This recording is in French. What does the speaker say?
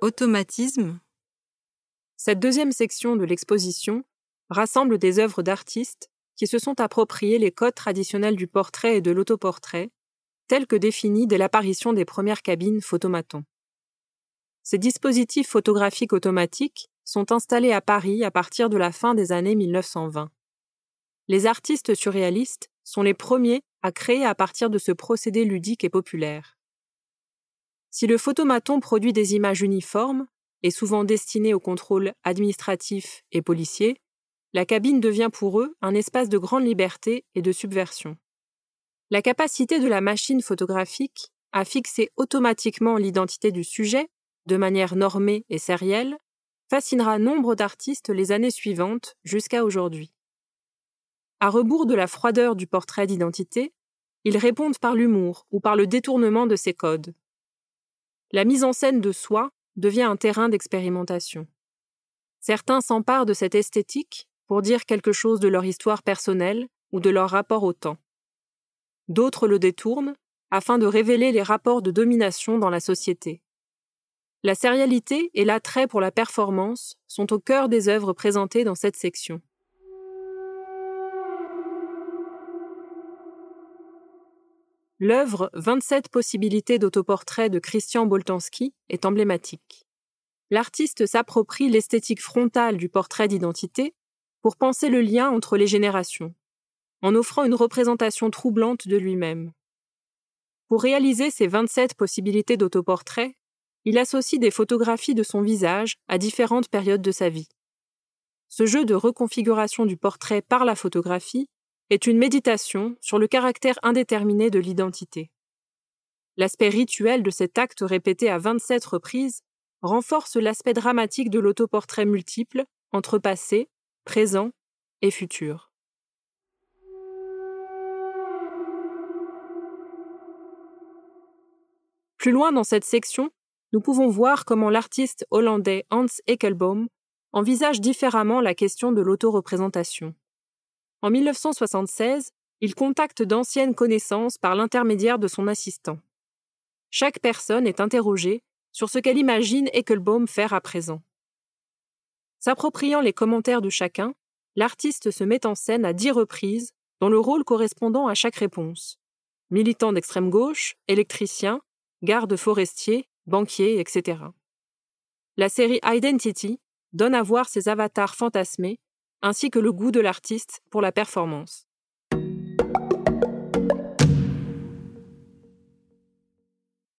Automatisme Cette deuxième section de l'exposition rassemble des œuvres d'artistes qui se sont appropriés les codes traditionnels du portrait et de l'autoportrait, tels que définis dès l'apparition des premières cabines photomatons. Ces dispositifs photographiques automatiques sont installés à Paris à partir de la fin des années 1920. Les artistes surréalistes sont les premiers à créer à partir de ce procédé ludique et populaire. Si le photomaton produit des images uniformes, et souvent destinées au contrôle administratif et policier, la cabine devient pour eux un espace de grande liberté et de subversion. La capacité de la machine photographique à fixer automatiquement l'identité du sujet, de manière normée et sérielle, fascinera nombre d'artistes les années suivantes jusqu'à aujourd'hui. À rebours de la froideur du portrait d'identité, ils répondent par l'humour ou par le détournement de ces codes. La mise en scène de soi devient un terrain d'expérimentation. Certains s'emparent de cette esthétique pour dire quelque chose de leur histoire personnelle ou de leur rapport au temps. D'autres le détournent afin de révéler les rapports de domination dans la société. La sérialité et l'attrait pour la performance sont au cœur des œuvres présentées dans cette section. L'œuvre 27 possibilités d'autoportrait de Christian Boltanski est emblématique. L'artiste s'approprie l'esthétique frontale du portrait d'identité pour penser le lien entre les générations, en offrant une représentation troublante de lui-même. Pour réaliser ces 27 possibilités d'autoportrait, il associe des photographies de son visage à différentes périodes de sa vie. Ce jeu de reconfiguration du portrait par la photographie est une méditation sur le caractère indéterminé de l'identité. L'aspect rituel de cet acte répété à 27 reprises renforce l'aspect dramatique de l'autoportrait multiple entre passé, présent et futur. Plus loin dans cette section, nous pouvons voir comment l'artiste hollandais Hans Ekelboom envisage différemment la question de l'autoreprésentation. En 1976, il contacte d'anciennes connaissances par l'intermédiaire de son assistant. Chaque personne est interrogée sur ce qu'elle imagine Ekelbaum faire à présent. S'appropriant les commentaires de chacun, l'artiste se met en scène à dix reprises dans le rôle correspondant à chaque réponse. Militant d'extrême gauche, électricien, garde forestier, banquier, etc. La série Identity donne à voir ces avatars fantasmés ainsi que le goût de l'artiste pour la performance.